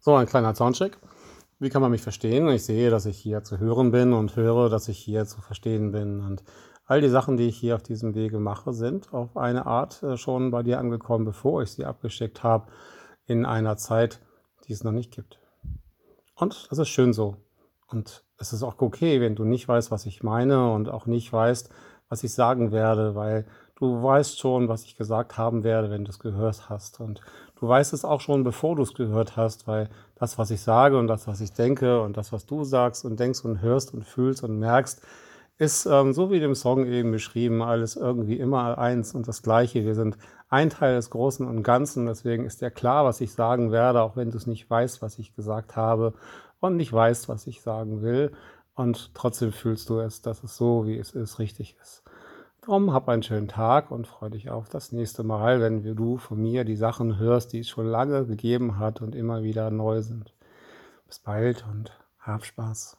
So, ein kleiner Soundcheck. Wie kann man mich verstehen? Ich sehe, dass ich hier zu hören bin und höre, dass ich hier zu verstehen bin. Und all die Sachen, die ich hier auf diesem Wege mache, sind auf eine Art äh, schon bei dir angekommen, bevor ich sie abgeschickt habe, in einer Zeit, die es noch nicht gibt. Und das ist schön so. Und es ist auch okay, wenn du nicht weißt, was ich meine und auch nicht weißt, was ich sagen werde, weil du weißt schon, was ich gesagt haben werde, wenn du es gehört hast. Und du weißt es auch schon, bevor du es gehört hast, weil das, was ich sage und das, was ich denke und das, was du sagst und denkst und hörst und fühlst und merkst, ist ähm, so wie dem Song eben beschrieben, alles irgendwie immer eins und das Gleiche. Wir sind ein Teil des Großen und Ganzen, deswegen ist ja klar, was ich sagen werde, auch wenn du es nicht weißt, was ich gesagt habe und nicht weißt, was ich sagen will. Und trotzdem fühlst du es, dass es so, wie es ist, richtig ist. Darum hab einen schönen Tag und freu dich auf das nächste Mal, wenn du von mir die Sachen hörst, die es schon lange gegeben hat und immer wieder neu sind. Bis bald und hab Spaß.